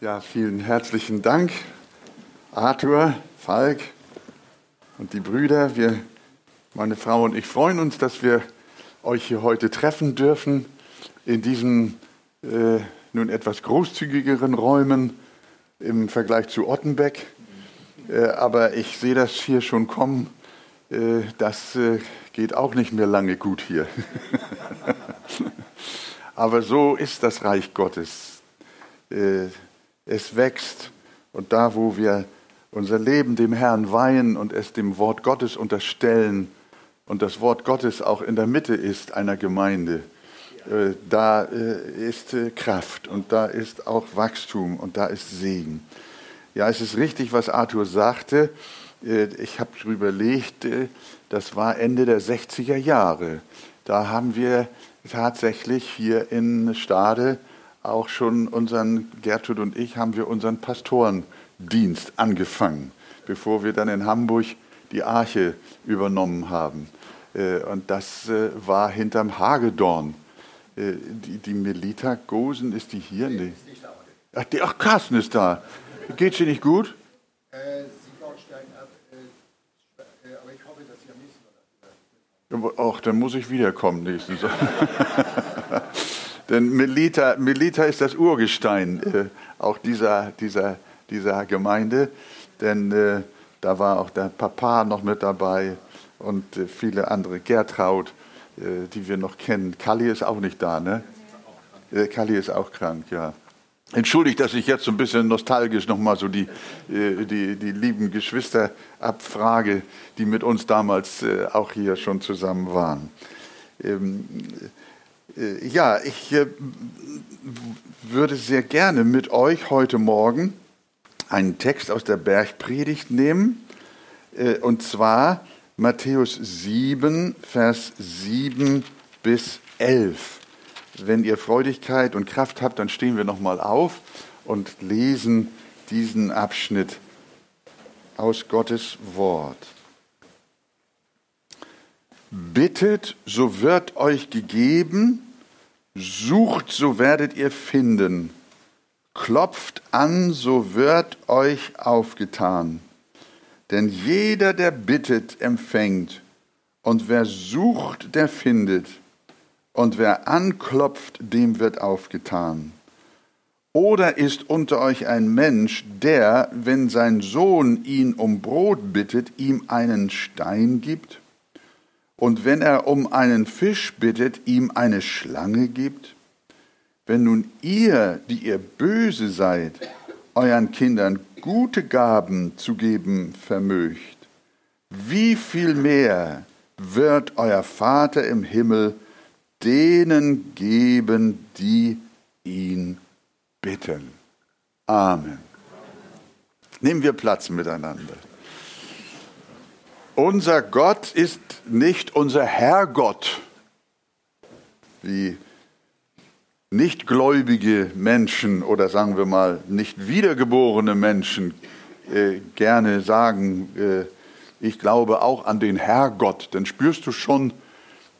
Ja, vielen herzlichen Dank, Arthur, Falk und die Brüder. Wir, meine Frau und ich freuen uns, dass wir euch hier heute treffen dürfen in diesen äh, nun etwas großzügigeren Räumen im Vergleich zu Ottenbeck. Äh, aber ich sehe das hier schon kommen. Äh, das äh, geht auch nicht mehr lange gut hier. aber so ist das Reich Gottes äh, es wächst. Und da, wo wir unser Leben dem Herrn weihen und es dem Wort Gottes unterstellen und das Wort Gottes auch in der Mitte ist einer Gemeinde, äh, da äh, ist äh, Kraft und da ist auch Wachstum und da ist Segen. Ja, es ist richtig, was Arthur sagte. Ich habe überlegt, das war Ende der 60er Jahre. Da haben wir tatsächlich hier in Stade auch schon unseren, Gertrud und ich, haben wir unseren Pastorendienst angefangen, bevor wir dann in Hamburg die Arche übernommen haben. Äh, und das äh, war hinterm Hagedorn. Äh, die, die Melita Gosen, ist die hier? Nee. Ach, die, ach, Carsten ist da. Geht sie nicht gut? sie steigen ab, aber ich hoffe, dass sie am nächsten Mal. Ach, dann muss ich wiederkommen nächsten Sonntag. Denn Melita, Melita ist das Urgestein äh, auch dieser, dieser, dieser Gemeinde. Denn äh, da war auch der Papa noch mit dabei und äh, viele andere. Gertraud, äh, die wir noch kennen. Kalli ist auch nicht da, ne? Äh, Kalli ist auch krank, ja. Entschuldigt, dass ich jetzt so ein bisschen nostalgisch nochmal so die, äh, die, die lieben Geschwister abfrage, die mit uns damals auch hier schon zusammen waren. Ähm, äh, ja, ich äh, würde sehr gerne mit euch heute Morgen einen Text aus der Bergpredigt nehmen, äh, und zwar Matthäus 7, Vers 7 bis 11. Wenn ihr Freudigkeit und Kraft habt, dann stehen wir nochmal auf und lesen diesen Abschnitt aus Gottes Wort. Bittet, so wird euch gegeben, sucht, so werdet ihr finden, klopft an, so wird euch aufgetan. Denn jeder, der bittet, empfängt, und wer sucht, der findet, und wer anklopft, dem wird aufgetan. Oder ist unter euch ein Mensch, der, wenn sein Sohn ihn um Brot bittet, ihm einen Stein gibt? Und wenn er um einen Fisch bittet, ihm eine Schlange gibt? Wenn nun ihr, die ihr böse seid, euren Kindern gute Gaben zu geben vermöcht, wie viel mehr wird euer Vater im Himmel denen geben, die ihn bitten. Amen. Nehmen wir Platz miteinander. Unser Gott ist nicht unser Herrgott, wie nichtgläubige Menschen oder sagen wir mal nicht wiedergeborene Menschen äh, gerne sagen, äh, ich glaube auch an den Herrgott, dann spürst du schon,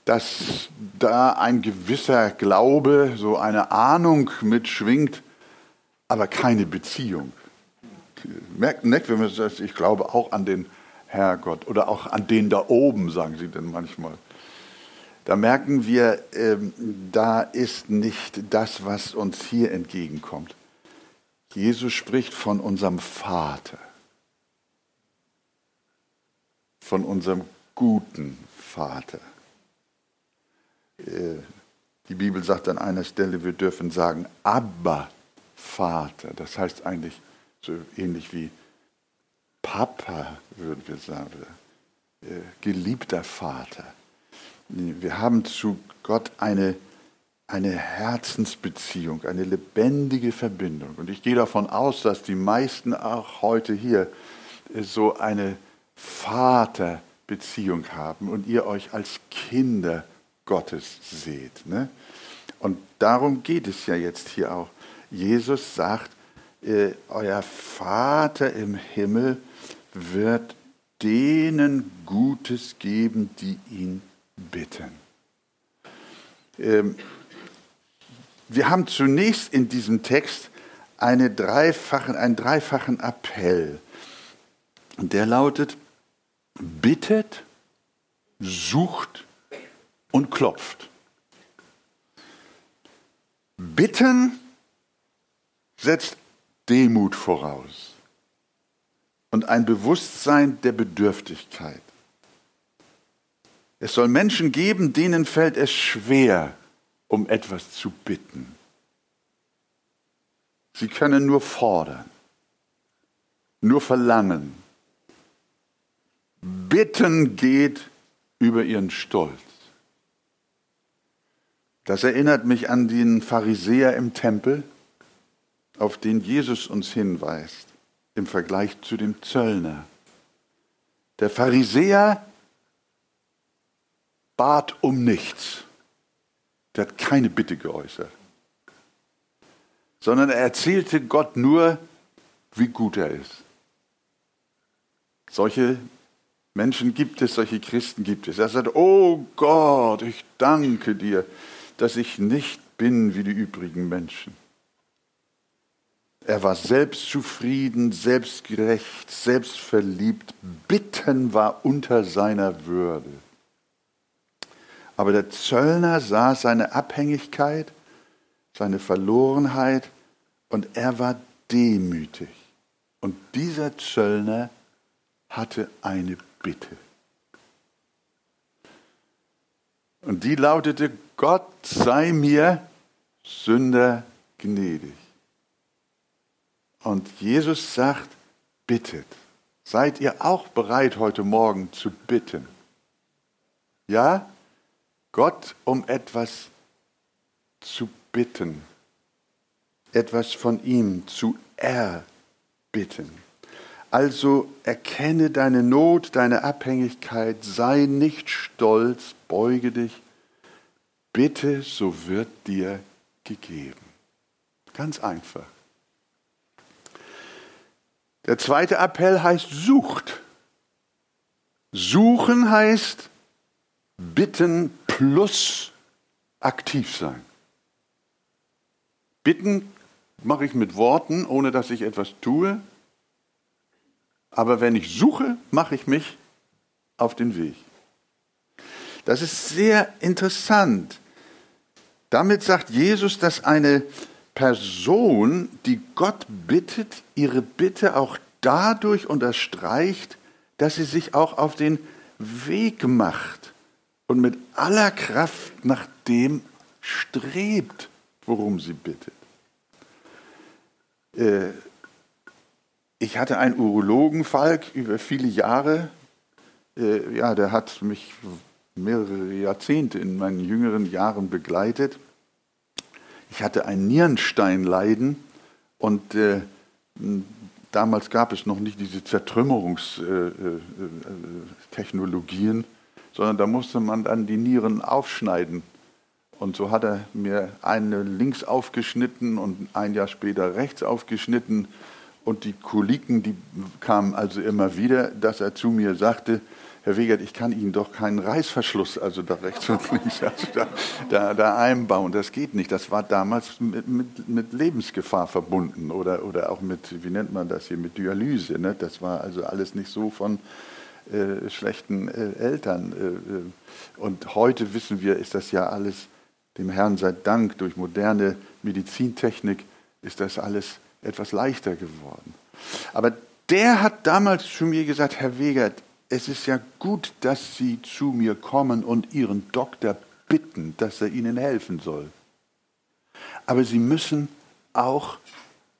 dass da ein gewisser Glaube, so eine Ahnung mitschwingt, aber keine Beziehung. Merkt, nicht, wenn man sagt, ich glaube auch an den Herrgott. Oder auch an den da oben, sagen sie denn manchmal. Da merken wir, ähm, da ist nicht das, was uns hier entgegenkommt. Jesus spricht von unserem Vater, von unserem guten Vater. Äh, die Bibel sagt an einer Stelle, wir dürfen sagen, Abba, Vater. Das heißt eigentlich so ähnlich wie Papa, würden wir sagen, äh, geliebter Vater. Wir haben zu Gott eine, eine Herzensbeziehung, eine lebendige Verbindung. Und ich gehe davon aus, dass die meisten auch heute hier äh, so eine Vaterbeziehung haben und ihr euch als Kinder Gottes seht. Ne? Und darum geht es ja jetzt hier auch. Jesus sagt, äh, euer Vater im Himmel wird denen Gutes geben, die ihn bitten. Ähm, wir haben zunächst in diesem Text eine dreifachen, einen dreifachen Appell. Der lautet, bittet, sucht und klopft. Bitten setzt Demut voraus und ein Bewusstsein der Bedürftigkeit. Es soll Menschen geben, denen fällt es schwer, um etwas zu bitten. Sie können nur fordern, nur verlangen. Bitten geht über ihren Stolz. Das erinnert mich an den Pharisäer im Tempel, auf den Jesus uns hinweist im Vergleich zu dem Zöllner. Der Pharisäer bat um nichts. Der hat keine Bitte geäußert, sondern er erzählte Gott nur, wie gut er ist. Solche Menschen gibt es, solche Christen gibt es. Er sagt, oh Gott, ich danke dir, dass ich nicht bin wie die übrigen Menschen. Er war selbstzufrieden, selbstgerecht, selbstverliebt. Bitten war unter seiner Würde. Aber der Zöllner sah seine Abhängigkeit, seine Verlorenheit und er war demütig. Und dieser Zöllner hatte eine Bitte. Und die lautete, Gott sei mir Sünder gnädig. Und Jesus sagt, bittet. Seid ihr auch bereit, heute Morgen zu bitten? Ja? Gott um etwas zu bitten, etwas von ihm zu erbitten. Also erkenne deine Not, deine Abhängigkeit, sei nicht stolz, beuge dich, bitte, so wird dir gegeben. Ganz einfach. Der zweite Appell heißt sucht. Suchen heißt bitten plus aktiv sein. Bitten mache ich mit Worten, ohne dass ich etwas tue. Aber wenn ich suche, mache ich mich auf den Weg. Das ist sehr interessant. Damit sagt Jesus, dass eine Person, die Gott bittet, ihre Bitte auch dadurch unterstreicht, dass sie sich auch auf den Weg macht und mit aller Kraft nach dem strebt, worum sie bittet. Äh, ich hatte einen Urologen, Falk, über viele Jahre. Äh, ja, der hat mich mehrere Jahrzehnte in meinen jüngeren Jahren begleitet. Ich hatte ein Nierensteinleiden und äh, damals gab es noch nicht diese Zertrümmerungstechnologien, sondern da musste man dann die Nieren aufschneiden. Und so hat er mir eine links aufgeschnitten und ein Jahr später rechts aufgeschnitten. Und die Koliken, die kamen also immer wieder, dass er zu mir sagte, Herr Wegert, ich kann Ihnen doch keinen Reißverschluss, also da rechts und links, also da, da, da einbauen. Das geht nicht. Das war damals mit, mit, mit, Lebensgefahr verbunden oder, oder auch mit, wie nennt man das hier, mit Dialyse. Ne? Das war also alles nicht so von äh, schlechten äh, Eltern. Äh, äh, und heute wissen wir, ist das ja alles, dem Herrn sei Dank, durch moderne Medizintechnik ist das alles etwas leichter geworden. Aber der hat damals zu mir gesagt, Herr Wegert, es ist ja gut, dass Sie zu mir kommen und Ihren Doktor bitten, dass er Ihnen helfen soll. Aber Sie müssen auch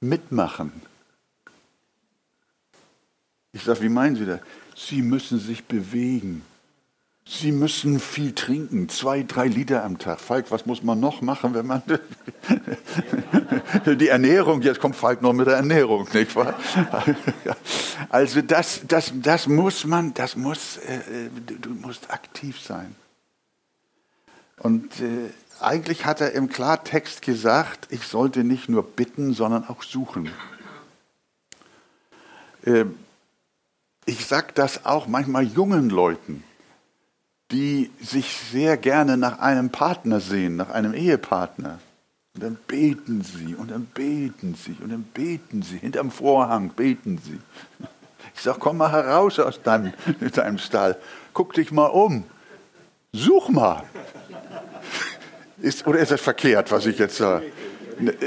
mitmachen. Ich sage, wie meinen Sie das? Sie müssen sich bewegen. Sie müssen viel trinken, zwei, drei Liter am Tag. Falk, was muss man noch machen, wenn man die Ernährung, jetzt kommt Falk noch mit der Ernährung, nicht wahr? Also das, das, das muss man, das muss, äh, du musst aktiv sein. Und äh, eigentlich hat er im Klartext gesagt, ich sollte nicht nur bitten, sondern auch suchen. Äh, ich sage das auch manchmal jungen Leuten die sich sehr gerne nach einem Partner sehen, nach einem Ehepartner. Und dann beten sie und dann beten sie und dann beten sie. Hinterm Vorhang beten sie. Ich sage, komm mal heraus aus deinem, deinem Stall. Guck dich mal um. Such mal. Ist, oder ist das verkehrt, was ich jetzt sage?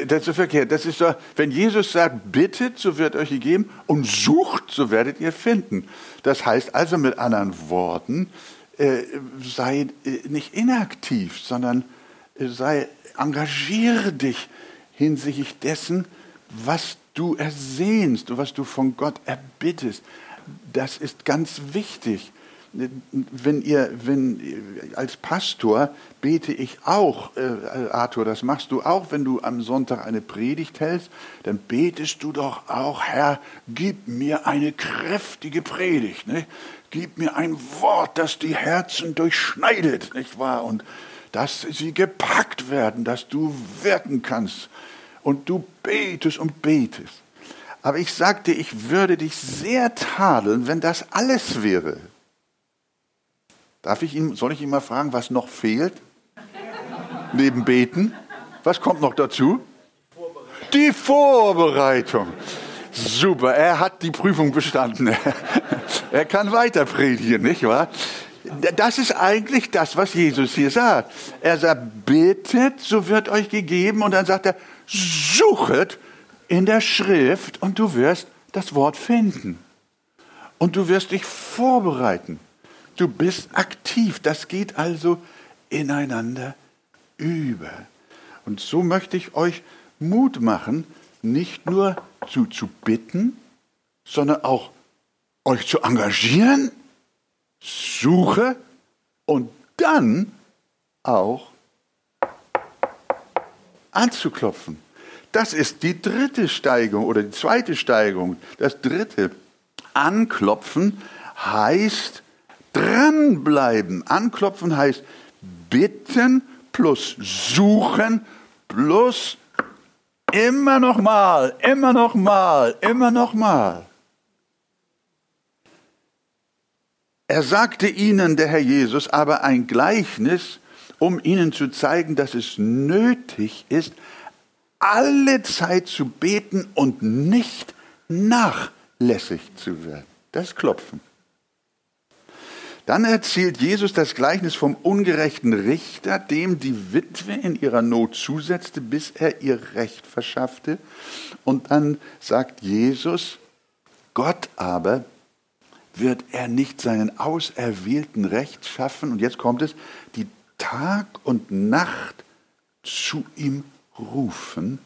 Das ist verkehrt. Das ist so, wenn Jesus sagt, bittet, so wird euch gegeben und sucht, so werdet ihr finden. Das heißt also mit anderen Worten, sei äh, nicht inaktiv, sondern äh, sei, engagiere dich hinsichtlich dessen, was du ersehnst und was du von Gott erbittest. Das ist ganz wichtig wenn ihr, wenn, als Pastor bete ich auch, äh, Arthur, das machst du auch, wenn du am Sonntag eine Predigt hältst, dann betest du doch auch, Herr, gib mir eine kräftige Predigt, ne? Gib mir ein Wort, das die Herzen durchschneidet, nicht wahr? Und dass sie gepackt werden, dass du wirken kannst. Und du betest und betest. Aber ich sagte, ich würde dich sehr tadeln, wenn das alles wäre. Darf ich ihn, soll ich ihn mal fragen, was noch fehlt? Neben Beten? Was kommt noch dazu? Die Vorbereitung. Super, er hat die Prüfung bestanden. er kann weiter predigen, nicht wahr? Das ist eigentlich das, was Jesus hier sagt. Er sagt, bittet, so wird euch gegeben. Und dann sagt er, suchet in der Schrift und du wirst das Wort finden. Und du wirst dich vorbereiten. Du bist aktiv. Das geht also ineinander über. Und so möchte ich euch Mut machen, nicht nur zu, zu bitten, sondern auch euch zu engagieren, suche und dann auch anzuklopfen. Das ist die dritte Steigung oder die zweite Steigung. Das dritte Anklopfen heißt Dranbleiben. Anklopfen heißt bitten plus suchen plus immer noch mal, immer noch mal, immer noch mal. Er sagte ihnen, der Herr Jesus, aber ein Gleichnis, um ihnen zu zeigen, dass es nötig ist, alle Zeit zu beten und nicht nachlässig zu werden. Das Klopfen. Dann erzählt Jesus das Gleichnis vom ungerechten Richter, dem die Witwe in ihrer Not zusetzte, bis er ihr Recht verschaffte. Und dann sagt Jesus, Gott aber wird er nicht seinen auserwählten Recht schaffen, und jetzt kommt es, die Tag und Nacht zu ihm rufen,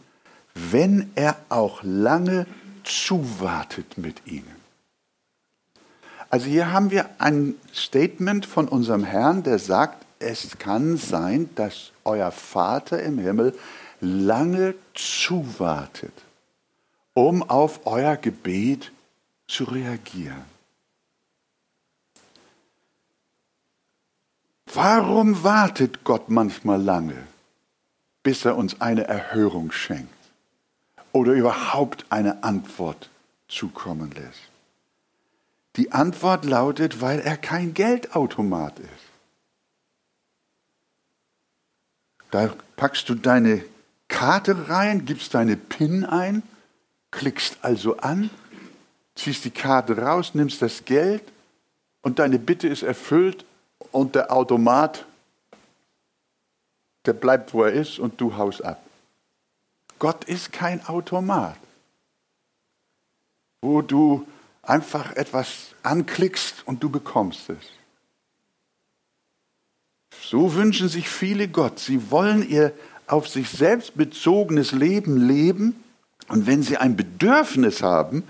wenn er auch lange zuwartet mit ihnen. Also hier haben wir ein Statement von unserem Herrn, der sagt, es kann sein, dass euer Vater im Himmel lange zuwartet, um auf euer Gebet zu reagieren. Warum wartet Gott manchmal lange, bis er uns eine Erhörung schenkt oder überhaupt eine Antwort zukommen lässt? Die Antwort lautet, weil er kein Geldautomat ist. Da packst du deine Karte rein, gibst deine PIN ein, klickst also an, ziehst die Karte raus, nimmst das Geld und deine Bitte ist erfüllt und der Automat, der bleibt, wo er ist und du haust ab. Gott ist kein Automat, wo du einfach etwas anklickst und du bekommst es. So wünschen sich viele Gott. Sie wollen ihr auf sich selbst bezogenes Leben leben. Und wenn sie ein Bedürfnis haben,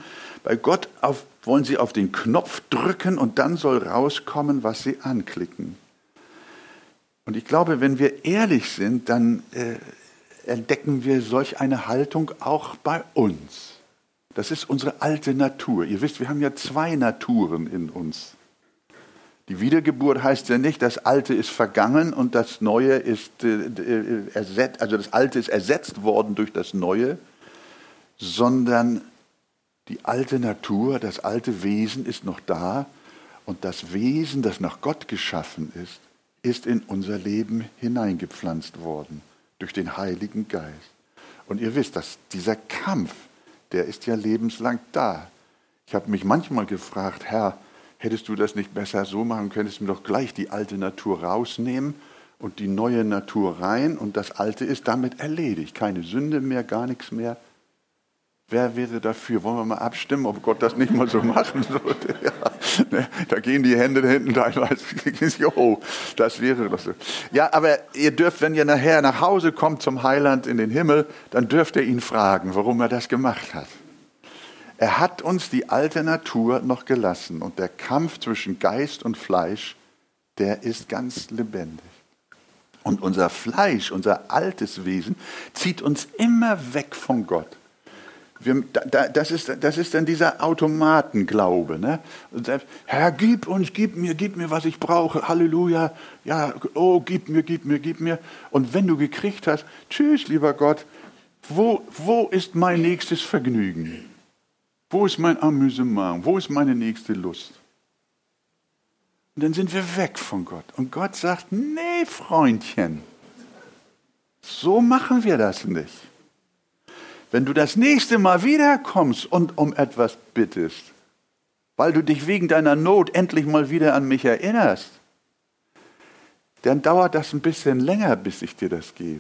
bei Gott auf, wollen sie auf den Knopf drücken und dann soll rauskommen, was sie anklicken. Und ich glaube, wenn wir ehrlich sind, dann äh, entdecken wir solch eine Haltung auch bei uns. Das ist unsere alte Natur. Ihr wisst, wir haben ja zwei Naturen in uns. Die Wiedergeburt heißt ja nicht, das Alte ist vergangen und das Neue ist äh, äh, ersetzt, also das Alte ist ersetzt worden durch das Neue, sondern die alte Natur, das alte Wesen ist noch da und das Wesen, das nach Gott geschaffen ist, ist in unser Leben hineingepflanzt worden durch den Heiligen Geist. Und ihr wisst, dass dieser Kampf, der ist ja lebenslang da. Ich habe mich manchmal gefragt, Herr, hättest du das nicht besser so machen, könntest du doch gleich die alte Natur rausnehmen und die neue Natur rein und das alte ist damit erledigt. Keine Sünde mehr, gar nichts mehr. Wer wäre dafür? Wollen wir mal abstimmen, ob Gott das nicht mal so machen sollte? Ja, ne, da gehen die Hände da hinten teilweise. oh, das wäre doch so. Ja, aber ihr dürft, wenn ihr nachher nach Hause kommt zum Heiland in den Himmel, dann dürft ihr ihn fragen, warum er das gemacht hat. Er hat uns die alte Natur noch gelassen und der Kampf zwischen Geist und Fleisch, der ist ganz lebendig. Und unser Fleisch, unser altes Wesen, zieht uns immer weg von Gott. Wir, da, das, ist, das ist dann dieser Automatenglaube. Ne? Herr, gib uns, gib mir, gib mir, was ich brauche. Halleluja. Ja, oh, gib mir, gib mir, gib mir. Und wenn du gekriegt hast, tschüss, lieber Gott, wo, wo ist mein nächstes Vergnügen? Wo ist mein Amüsement? Wo ist meine nächste Lust? Und dann sind wir weg von Gott. Und Gott sagt, nee, Freundchen, so machen wir das nicht. Wenn du das nächste Mal wiederkommst und um etwas bittest, weil du dich wegen deiner Not endlich mal wieder an mich erinnerst, dann dauert das ein bisschen länger, bis ich dir das gebe.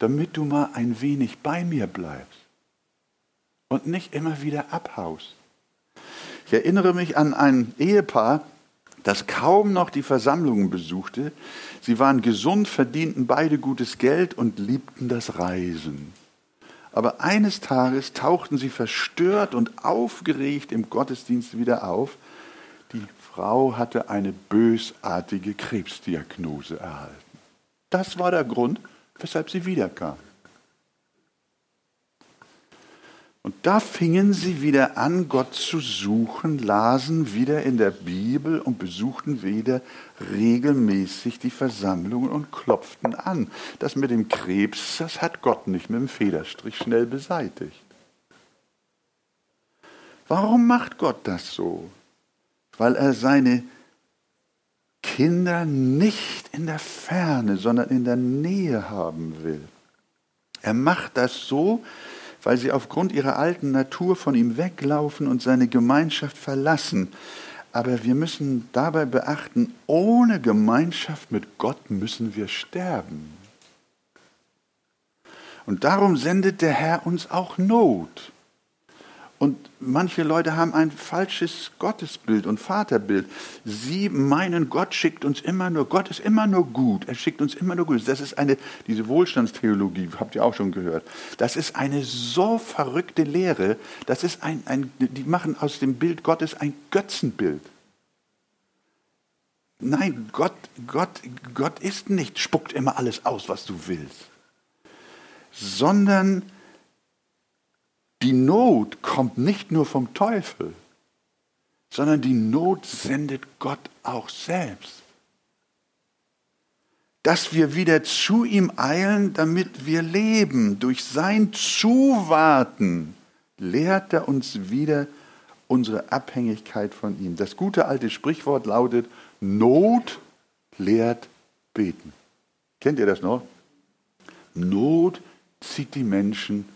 Damit du mal ein wenig bei mir bleibst und nicht immer wieder abhaust. Ich erinnere mich an ein Ehepaar, das kaum noch die Versammlungen besuchte. Sie waren gesund, verdienten beide gutes Geld und liebten das Reisen. Aber eines Tages tauchten sie verstört und aufgeregt im Gottesdienst wieder auf. Die Frau hatte eine bösartige Krebsdiagnose erhalten. Das war der Grund, weshalb sie wiederkam. Und da fingen sie wieder an, Gott zu suchen, lasen wieder in der Bibel und besuchten wieder regelmäßig die Versammlungen und klopften an. Das mit dem Krebs, das hat Gott nicht mit dem Federstrich schnell beseitigt. Warum macht Gott das so? Weil er seine Kinder nicht in der Ferne, sondern in der Nähe haben will. Er macht das so, weil sie aufgrund ihrer alten Natur von ihm weglaufen und seine Gemeinschaft verlassen. Aber wir müssen dabei beachten, ohne Gemeinschaft mit Gott müssen wir sterben. Und darum sendet der Herr uns auch Not. Und manche Leute haben ein falsches Gottesbild und Vaterbild. Sie meinen, Gott schickt uns immer nur, Gott ist immer nur gut. Er schickt uns immer nur gut. Das ist eine, diese Wohlstandstheologie, habt ihr auch schon gehört. Das ist eine so verrückte Lehre. Das ist ein, ein die machen aus dem Bild Gottes ein Götzenbild. Nein, Gott, Gott, Gott ist nicht, spuckt immer alles aus, was du willst. Sondern die Not kommt nicht nur vom Teufel, sondern die Not sendet Gott auch selbst. Dass wir wieder zu ihm eilen, damit wir leben. Durch sein Zuwarten lehrt er uns wieder unsere Abhängigkeit von ihm. Das gute alte Sprichwort lautet, Not lehrt beten. Kennt ihr das noch? Not zieht die Menschen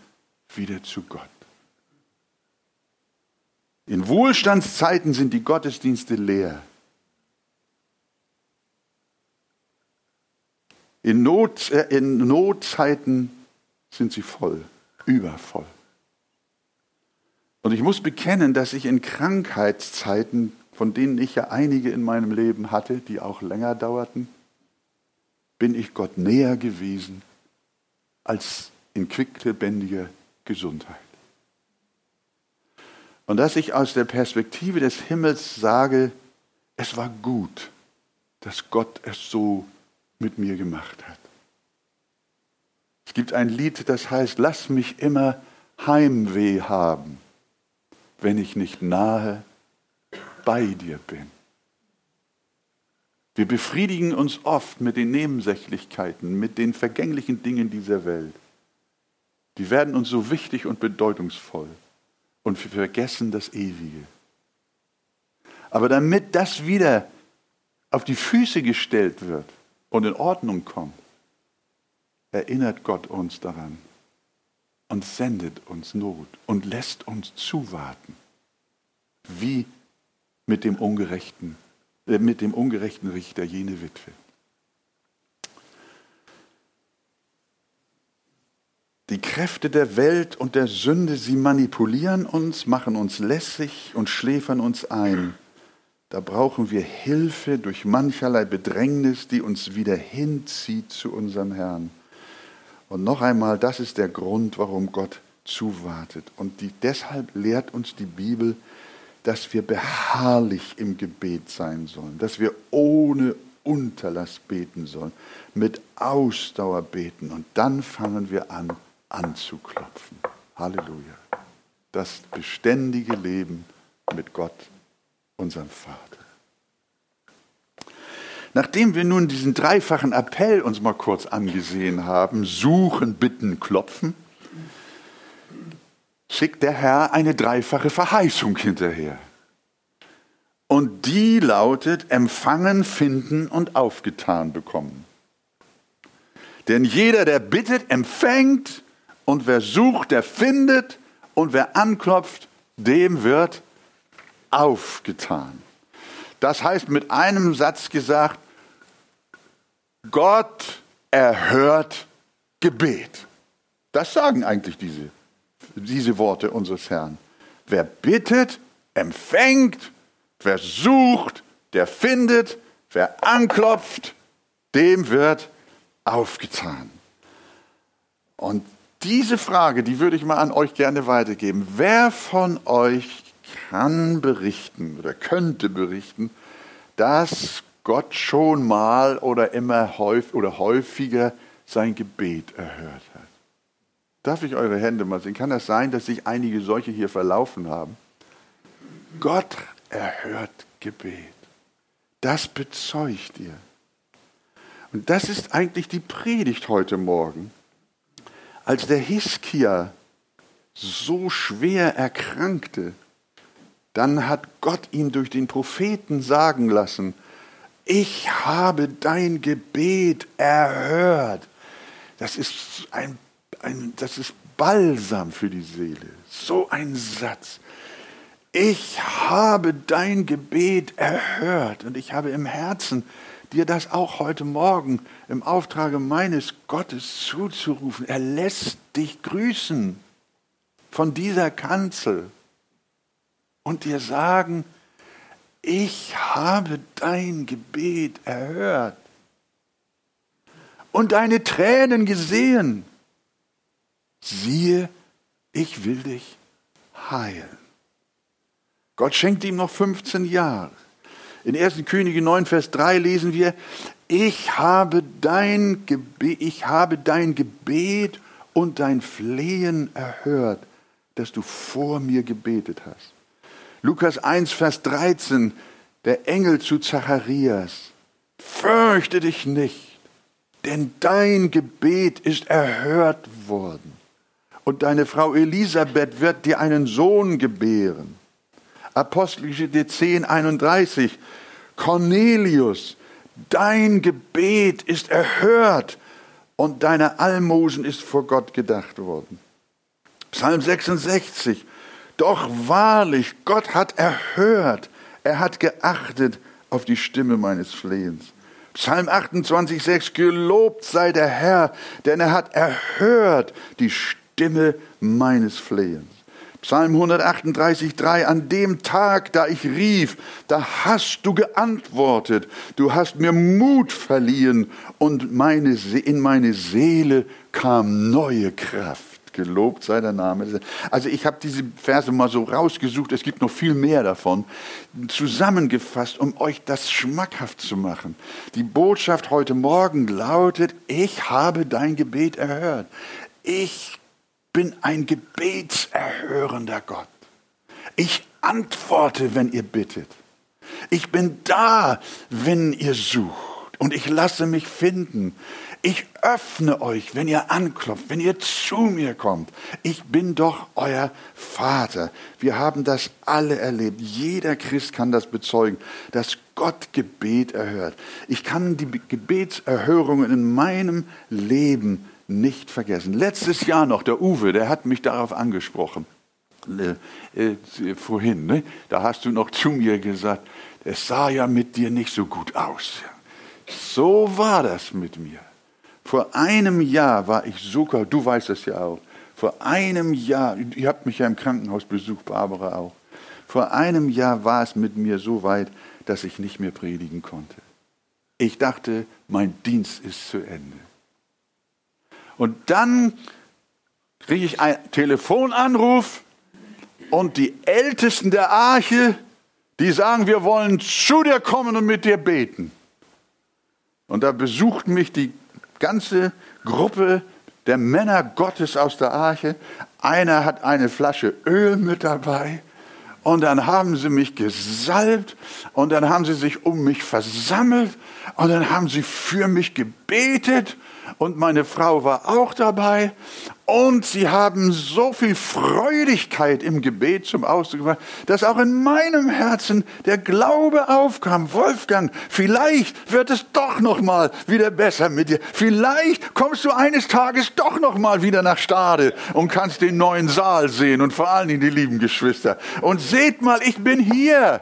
wieder zu Gott. In Wohlstandszeiten sind die Gottesdienste leer. In, Not, äh, in Notzeiten sind sie voll, übervoll. Und ich muss bekennen, dass ich in Krankheitszeiten, von denen ich ja einige in meinem Leben hatte, die auch länger dauerten, bin ich Gott näher gewesen als in quicklebendiger Gesundheit. Und dass ich aus der Perspektive des Himmels sage, es war gut, dass Gott es so mit mir gemacht hat. Es gibt ein Lied, das heißt, lass mich immer Heimweh haben, wenn ich nicht nahe bei dir bin. Wir befriedigen uns oft mit den Nebensächlichkeiten, mit den vergänglichen Dingen dieser Welt. Die werden uns so wichtig und bedeutungsvoll und wir vergessen das Ewige. Aber damit das wieder auf die Füße gestellt wird und in Ordnung kommt, erinnert Gott uns daran und sendet uns Not und lässt uns zuwarten, wie mit dem ungerechten, äh, mit dem ungerechten Richter jene Witwe. Die Kräfte der Welt und der Sünde, sie manipulieren uns, machen uns lässig und schläfern uns ein. Da brauchen wir Hilfe durch mancherlei Bedrängnis, die uns wieder hinzieht zu unserem Herrn. Und noch einmal, das ist der Grund, warum Gott zuwartet. Und die, deshalb lehrt uns die Bibel, dass wir beharrlich im Gebet sein sollen, dass wir ohne Unterlass beten sollen, mit Ausdauer beten. Und dann fangen wir an, anzuklopfen. Halleluja. Das beständige Leben mit Gott, unserem Vater. Nachdem wir nun diesen dreifachen Appell uns mal kurz angesehen haben, suchen, bitten, klopfen, schickt der Herr eine dreifache Verheißung hinterher. Und die lautet empfangen, finden und aufgetan bekommen. Denn jeder, der bittet, empfängt und wer sucht, der findet. Und wer anklopft, dem wird aufgetan. Das heißt mit einem Satz gesagt, Gott erhört Gebet. Das sagen eigentlich diese, diese Worte unseres Herrn. Wer bittet, empfängt. Wer sucht, der findet. Wer anklopft, dem wird aufgetan. Und diese Frage, die würde ich mal an euch gerne weitergeben. Wer von euch kann berichten oder könnte berichten, dass Gott schon mal oder immer häufig oder häufiger sein Gebet erhört hat? Darf ich eure Hände mal sehen? Kann das sein, dass sich einige solche hier verlaufen haben? Gott erhört Gebet. Das bezeugt ihr. Und das ist eigentlich die Predigt heute Morgen. Als der Hiskia so schwer erkrankte, dann hat Gott ihm durch den Propheten sagen lassen, ich habe dein Gebet erhört. Das ist ein, ein, das ist Balsam für die Seele. So ein Satz. Ich habe dein Gebet erhört und ich habe im Herzen dir das auch heute Morgen im Auftrage meines Gottes zuzurufen. Er lässt dich grüßen von dieser Kanzel und dir sagen, ich habe dein Gebet erhört und deine Tränen gesehen. Siehe, ich will dich heilen. Gott schenkt ihm noch 15 Jahre. In 1. Könige 9, Vers 3 lesen wir, ich habe dein Gebet, ich habe dein Gebet und dein Flehen erhört, dass du vor mir gebetet hast. Lukas 1, Vers 13, der Engel zu Zacharias, fürchte dich nicht, denn dein Gebet ist erhört worden. Und deine Frau Elisabeth wird dir einen Sohn gebären. Apostelgeschichte 10, 31. Cornelius, dein Gebet ist erhört und deine Almosen ist vor Gott gedacht worden. Psalm 66. Doch wahrlich, Gott hat erhört, er hat geachtet auf die Stimme meines Flehens. Psalm 28, 6. Gelobt sei der Herr, denn er hat erhört die Stimme meines Flehens. Psalm 138, 3, an dem Tag, da ich rief, da hast du geantwortet, du hast mir Mut verliehen und meine, in meine Seele kam neue Kraft. Gelobt sei der Name. Also ich habe diese Verse mal so rausgesucht, es gibt noch viel mehr davon, zusammengefasst, um euch das schmackhaft zu machen. Die Botschaft heute Morgen lautet, ich habe dein Gebet erhört. Ich bin ein gebetserhörender Gott. Ich antworte, wenn ihr bittet. Ich bin da, wenn ihr sucht. Und ich lasse mich finden. Ich öffne euch, wenn ihr anklopft, wenn ihr zu mir kommt. Ich bin doch euer Vater. Wir haben das alle erlebt. Jeder Christ kann das bezeugen, dass Gott Gebet erhört. Ich kann die Gebetserhörungen in meinem Leben nicht vergessen. Letztes Jahr noch, der Uwe, der hat mich darauf angesprochen. Äh, äh, vorhin, ne? da hast du noch zu mir gesagt, es sah ja mit dir nicht so gut aus. So war das mit mir. Vor einem Jahr war ich sogar, du weißt es ja auch, vor einem Jahr, ihr habt mich ja im Krankenhaus besucht, Barbara auch. Vor einem Jahr war es mit mir so weit, dass ich nicht mehr predigen konnte. Ich dachte, mein Dienst ist zu Ende. Und dann kriege ich einen Telefonanruf und die Ältesten der Arche, die sagen, wir wollen zu dir kommen und mit dir beten. Und da besucht mich die ganze Gruppe der Männer Gottes aus der Arche. Einer hat eine Flasche Öl mit dabei. Und dann haben sie mich gesalbt und dann haben sie sich um mich versammelt und dann haben sie für mich gebetet und meine Frau war auch dabei. Und sie haben so viel Freudigkeit im Gebet zum Ausdruck gebracht, dass auch in meinem Herzen der Glaube aufkam. Wolfgang, vielleicht wird es doch noch mal wieder besser mit dir. Vielleicht kommst du eines Tages doch noch mal wieder nach Stade und kannst den neuen Saal sehen und vor allen Dingen die lieben Geschwister. Und seht mal, ich bin hier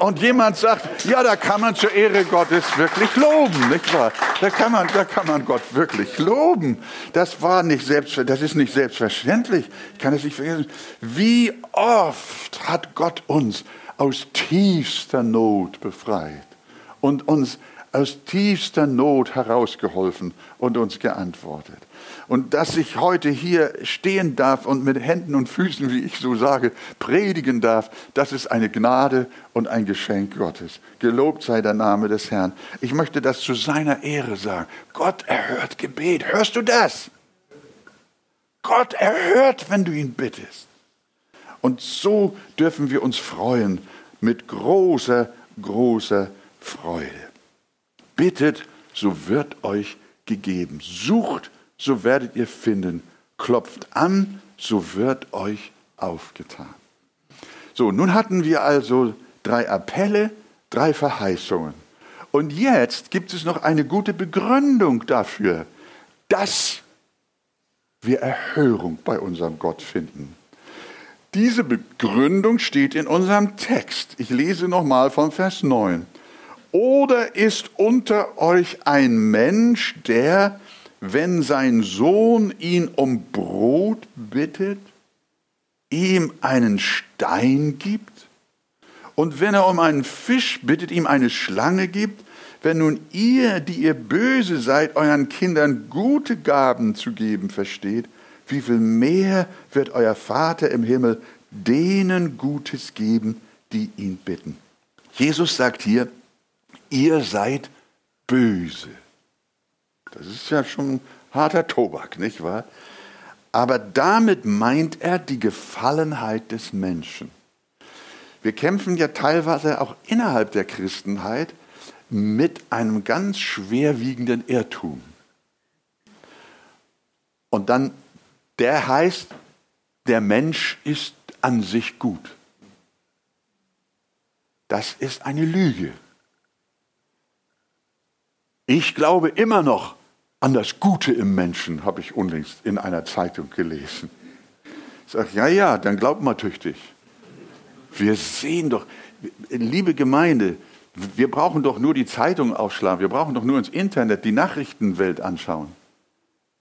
und jemand sagt, ja, da kann man zur Ehre Gottes wirklich loben, nicht wahr? Da kann man, da kann man Gott wirklich loben. Das war nicht selbst, das ist nicht selbstverständlich. Ich kann es nicht vergessen. Wie oft hat Gott uns aus tiefster Not befreit und uns aus tiefster Not herausgeholfen und uns geantwortet. Und dass ich heute hier stehen darf und mit Händen und Füßen, wie ich so sage, predigen darf, das ist eine Gnade und ein Geschenk Gottes. Gelobt sei der Name des Herrn. Ich möchte das zu seiner Ehre sagen. Gott erhört Gebet. Hörst du das? Gott erhört, wenn du ihn bittest. Und so dürfen wir uns freuen mit großer, großer Freude. Bittet, so wird euch gegeben. Sucht, so werdet ihr finden. Klopft an, so wird euch aufgetan. So, nun hatten wir also drei Appelle, drei Verheißungen. Und jetzt gibt es noch eine gute Begründung dafür, dass wir Erhörung bei unserem Gott finden. Diese Begründung steht in unserem Text. Ich lese nochmal von Vers 9. Oder ist unter euch ein Mensch, der, wenn sein Sohn ihn um Brot bittet, ihm einen Stein gibt? Und wenn er um einen Fisch bittet, ihm eine Schlange gibt? Wenn nun ihr, die ihr böse seid, euren Kindern gute Gaben zu geben versteht, wie viel mehr wird euer Vater im Himmel denen Gutes geben, die ihn bitten? Jesus sagt hier, ihr seid böse. Das ist ja schon harter Tobak, nicht wahr? Aber damit meint er die Gefallenheit des Menschen. Wir kämpfen ja teilweise auch innerhalb der Christenheit mit einem ganz schwerwiegenden Irrtum. Und dann, der heißt, der Mensch ist an sich gut. Das ist eine Lüge. Ich glaube immer noch an das Gute im Menschen, habe ich unlängst in einer Zeitung gelesen. Ich sage, ja, ja, dann glaubt mal tüchtig. Wir sehen doch, liebe Gemeinde, wir brauchen doch nur die Zeitung aufschlagen, wir brauchen doch nur ins Internet die Nachrichtenwelt anschauen,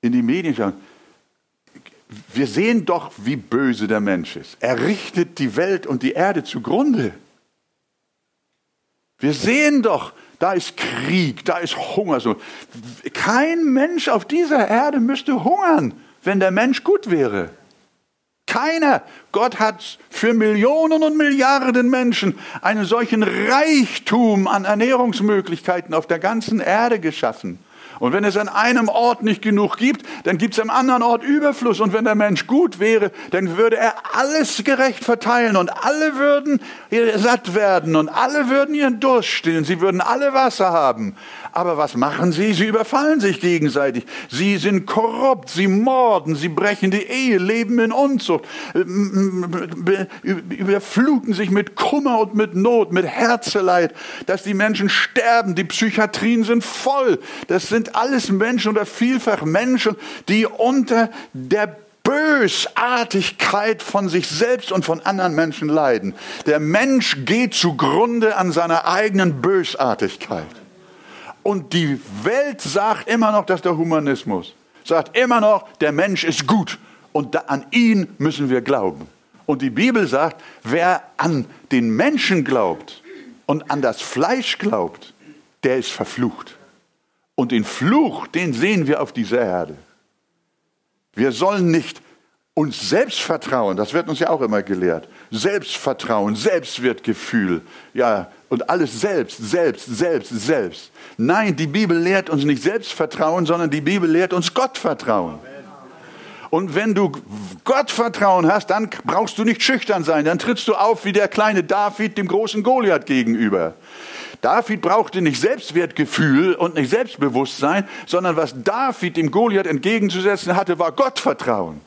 in die Medien schauen. Wir sehen doch, wie böse der Mensch ist. Er richtet die Welt und die Erde zugrunde. Wir sehen doch, da ist Krieg, da ist Hunger. Kein Mensch auf dieser Erde müsste hungern, wenn der Mensch gut wäre. Keiner. Gott hat für Millionen und Milliarden Menschen einen solchen Reichtum an Ernährungsmöglichkeiten auf der ganzen Erde geschaffen. Und wenn es an einem Ort nicht genug gibt, dann gibt es am anderen Ort Überfluss. Und wenn der Mensch gut wäre, dann würde er alles gerecht verteilen und alle würden satt werden und alle würden ihren Durst stillen. Sie würden alle Wasser haben. Aber was machen sie? Sie überfallen sich gegenseitig. Sie sind korrupt, sie morden, sie brechen die Ehe, leben in Unzucht, überfluten sich mit Kummer und mit Not, mit Herzeleid, dass die Menschen sterben. Die Psychiatrien sind voll. Das sind alles Menschen oder vielfach Menschen, die unter der Bösartigkeit von sich selbst und von anderen Menschen leiden. Der Mensch geht zugrunde an seiner eigenen Bösartigkeit. Und die Welt sagt immer noch, dass der Humanismus sagt immer noch, der Mensch ist gut und an ihn müssen wir glauben. Und die Bibel sagt, wer an den Menschen glaubt und an das Fleisch glaubt, der ist verflucht. Und den Fluch, den sehen wir auf dieser Erde. Wir sollen nicht uns selbst vertrauen, das wird uns ja auch immer gelehrt. Selbstvertrauen, Selbstwertgefühl, ja, und alles selbst, selbst, selbst, selbst. Nein, die Bibel lehrt uns nicht Selbstvertrauen, sondern die Bibel lehrt uns Gottvertrauen. Und wenn du Gottvertrauen hast, dann brauchst du nicht schüchtern sein. Dann trittst du auf wie der kleine David dem großen Goliath gegenüber. David brauchte nicht Selbstwertgefühl und nicht Selbstbewusstsein, sondern was David dem Goliath entgegenzusetzen hatte, war Gottvertrauen.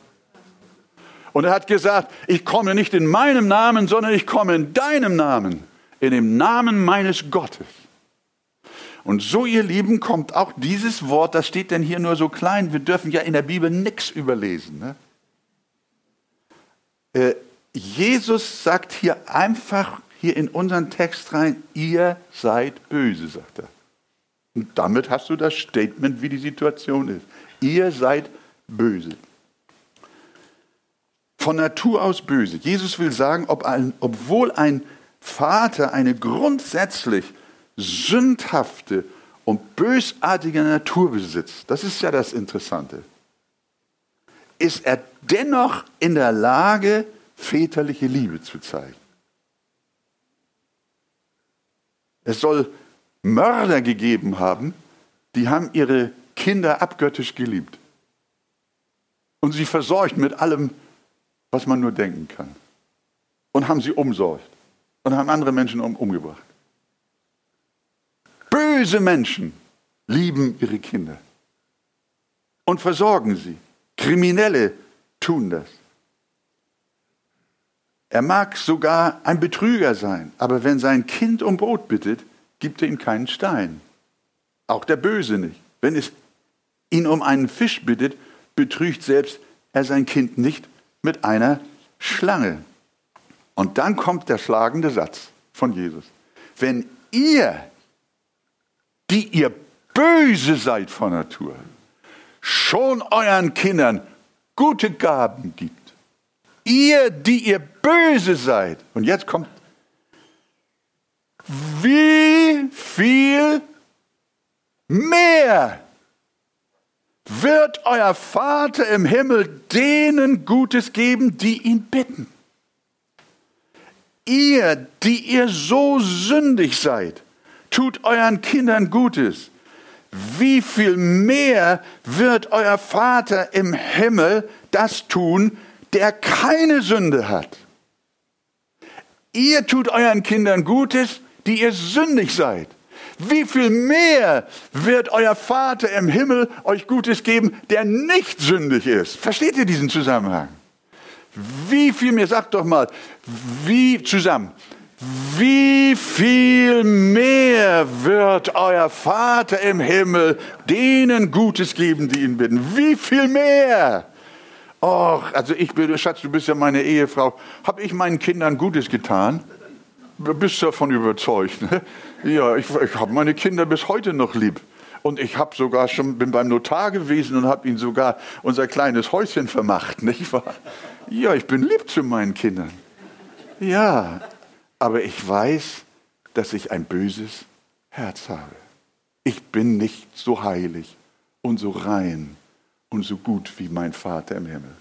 Und er hat gesagt, ich komme nicht in meinem Namen, sondern ich komme in deinem Namen, in dem Namen meines Gottes. Und so, ihr Lieben, kommt auch dieses Wort, das steht denn hier nur so klein, wir dürfen ja in der Bibel nichts überlesen. Ne? Äh, Jesus sagt hier einfach hier in unseren Text rein, ihr seid böse, sagt er. Und damit hast du das Statement, wie die Situation ist. Ihr seid böse. Von Natur aus böse. Jesus will sagen, ob ein, obwohl ein Vater eine grundsätzlich sündhafte und bösartige Natur besitzt, das ist ja das Interessante, ist er dennoch in der Lage, väterliche Liebe zu zeigen. Es soll Mörder gegeben haben, die haben ihre Kinder abgöttisch geliebt. Und sie versorgt mit allem, was man nur denken kann. Und haben sie umsorgt. Und haben andere Menschen um, umgebracht. Böse Menschen lieben ihre Kinder und versorgen sie. Kriminelle tun das. Er mag sogar ein Betrüger sein, aber wenn sein Kind um Brot bittet, gibt er ihm keinen Stein. Auch der Böse nicht. Wenn es ihn um einen Fisch bittet, betrügt selbst er sein Kind nicht mit einer Schlange. Und dann kommt der schlagende Satz von Jesus. Wenn ihr, die ihr böse seid von Natur, schon euren Kindern gute Gaben gibt, ihr, die ihr böse seid. Und jetzt kommt, wie viel mehr wird euer Vater im Himmel denen Gutes geben, die ihn bitten. Ihr, die ihr so sündig seid, tut euren Kindern Gutes. Wie viel mehr wird euer Vater im Himmel das tun, der keine Sünde hat. Ihr tut euren Kindern Gutes, die ihr sündig seid. Wie viel mehr wird euer Vater im Himmel euch Gutes geben, der nicht sündig ist? Versteht ihr diesen Zusammenhang? Wie viel mehr, sagt doch mal, wie zusammen, wie viel mehr wird euer Vater im Himmel denen Gutes geben, die ihn bitten? Wie viel mehr? Och, also ich bin, Schatz, du bist ja meine Ehefrau. Habe ich meinen Kindern Gutes getan? Bist du davon überzeugt? Ne? Ja, ich, ich habe meine Kinder bis heute noch lieb. Und ich habe sogar schon, bin beim Notar gewesen und habe ihnen sogar unser kleines Häuschen vermacht, nicht wahr? Ja, ich bin lieb zu meinen Kindern. Ja, aber ich weiß, dass ich ein böses Herz habe. Ich bin nicht so heilig und so rein und so gut wie mein Vater im Himmel.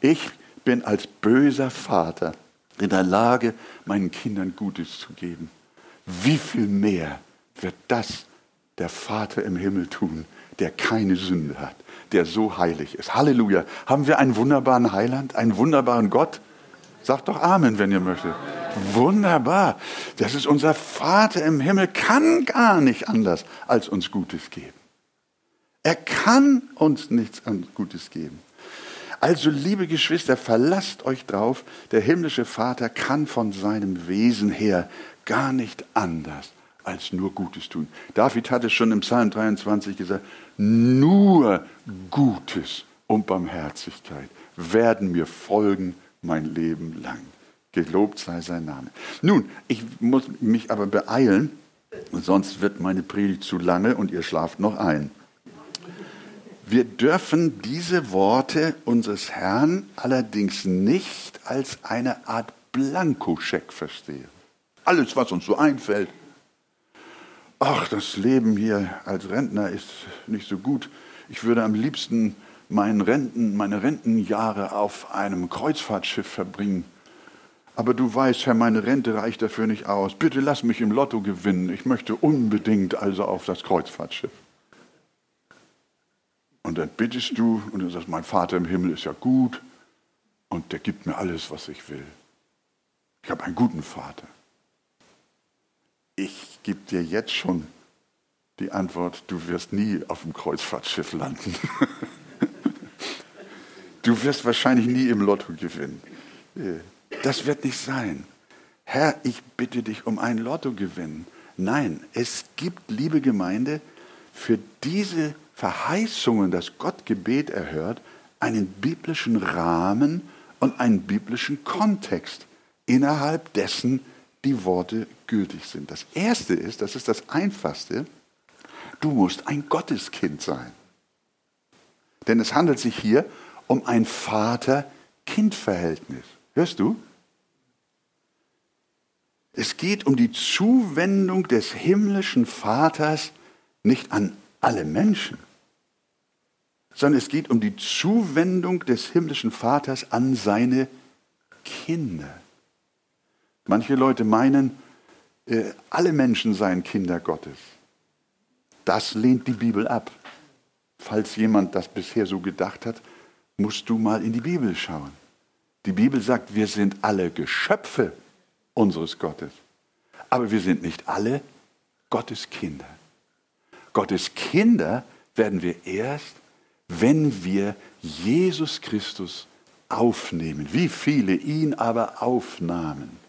Ich bin als böser Vater in der Lage, meinen Kindern Gutes zu geben. Wie viel mehr wird das der Vater im Himmel tun, der keine Sünde hat, der so heilig ist. Halleluja. Haben wir einen wunderbaren Heiland, einen wunderbaren Gott? Sagt doch Amen, wenn ihr möchtet. Wunderbar. Das ist unser Vater im Himmel, kann gar nicht anders, als uns Gutes geben. Er kann uns nichts Gutes geben. Also, liebe Geschwister, verlasst euch drauf, der himmlische Vater kann von seinem Wesen her gar nicht anders, als nur Gutes tun. David hat es schon im Psalm 23 gesagt, nur Gutes und Barmherzigkeit werden mir folgen mein Leben lang. Gelobt sei sein Name. Nun, ich muss mich aber beeilen, sonst wird meine Predigt zu lange und ihr schlaft noch ein. Wir dürfen diese Worte unseres Herrn allerdings nicht als eine Art Blankoscheck verstehen. Alles, was uns so einfällt. Ach, das Leben hier als Rentner ist nicht so gut. Ich würde am liebsten meinen Renten, meine Rentenjahre auf einem Kreuzfahrtschiff verbringen. Aber du weißt, Herr, meine Rente reicht dafür nicht aus. Bitte lass mich im Lotto gewinnen. Ich möchte unbedingt also auf das Kreuzfahrtschiff. Und dann bittest du und du sagst, mein Vater im Himmel ist ja gut und der gibt mir alles, was ich will. Ich habe einen guten Vater. Ich gebe dir jetzt schon die Antwort, du wirst nie auf dem Kreuzfahrtschiff landen. du wirst wahrscheinlich nie im Lotto gewinnen. Das wird nicht sein. Herr, ich bitte dich um einen Lottogewinn. Nein, es gibt, liebe Gemeinde, für diese Verheißungen, dass Gott Gebet erhört, einen biblischen Rahmen und einen biblischen Kontext, innerhalb dessen die Worte gültig sind. Das Erste ist, das ist das Einfachste, du musst ein Gotteskind sein. Denn es handelt sich hier um ein Vater-Kind-Verhältnis. Hörst du? Es geht um die Zuwendung des himmlischen Vaters nicht an alle Menschen, sondern es geht um die Zuwendung des himmlischen Vaters an seine Kinder. Manche Leute meinen, äh, alle Menschen seien Kinder Gottes. Das lehnt die Bibel ab. Falls jemand das bisher so gedacht hat, musst du mal in die Bibel schauen. Die Bibel sagt, wir sind alle Geschöpfe unseres Gottes. Aber wir sind nicht alle Gottes Kinder. Gottes Kinder werden wir erst, wenn wir Jesus Christus aufnehmen. Wie viele ihn aber aufnahmen,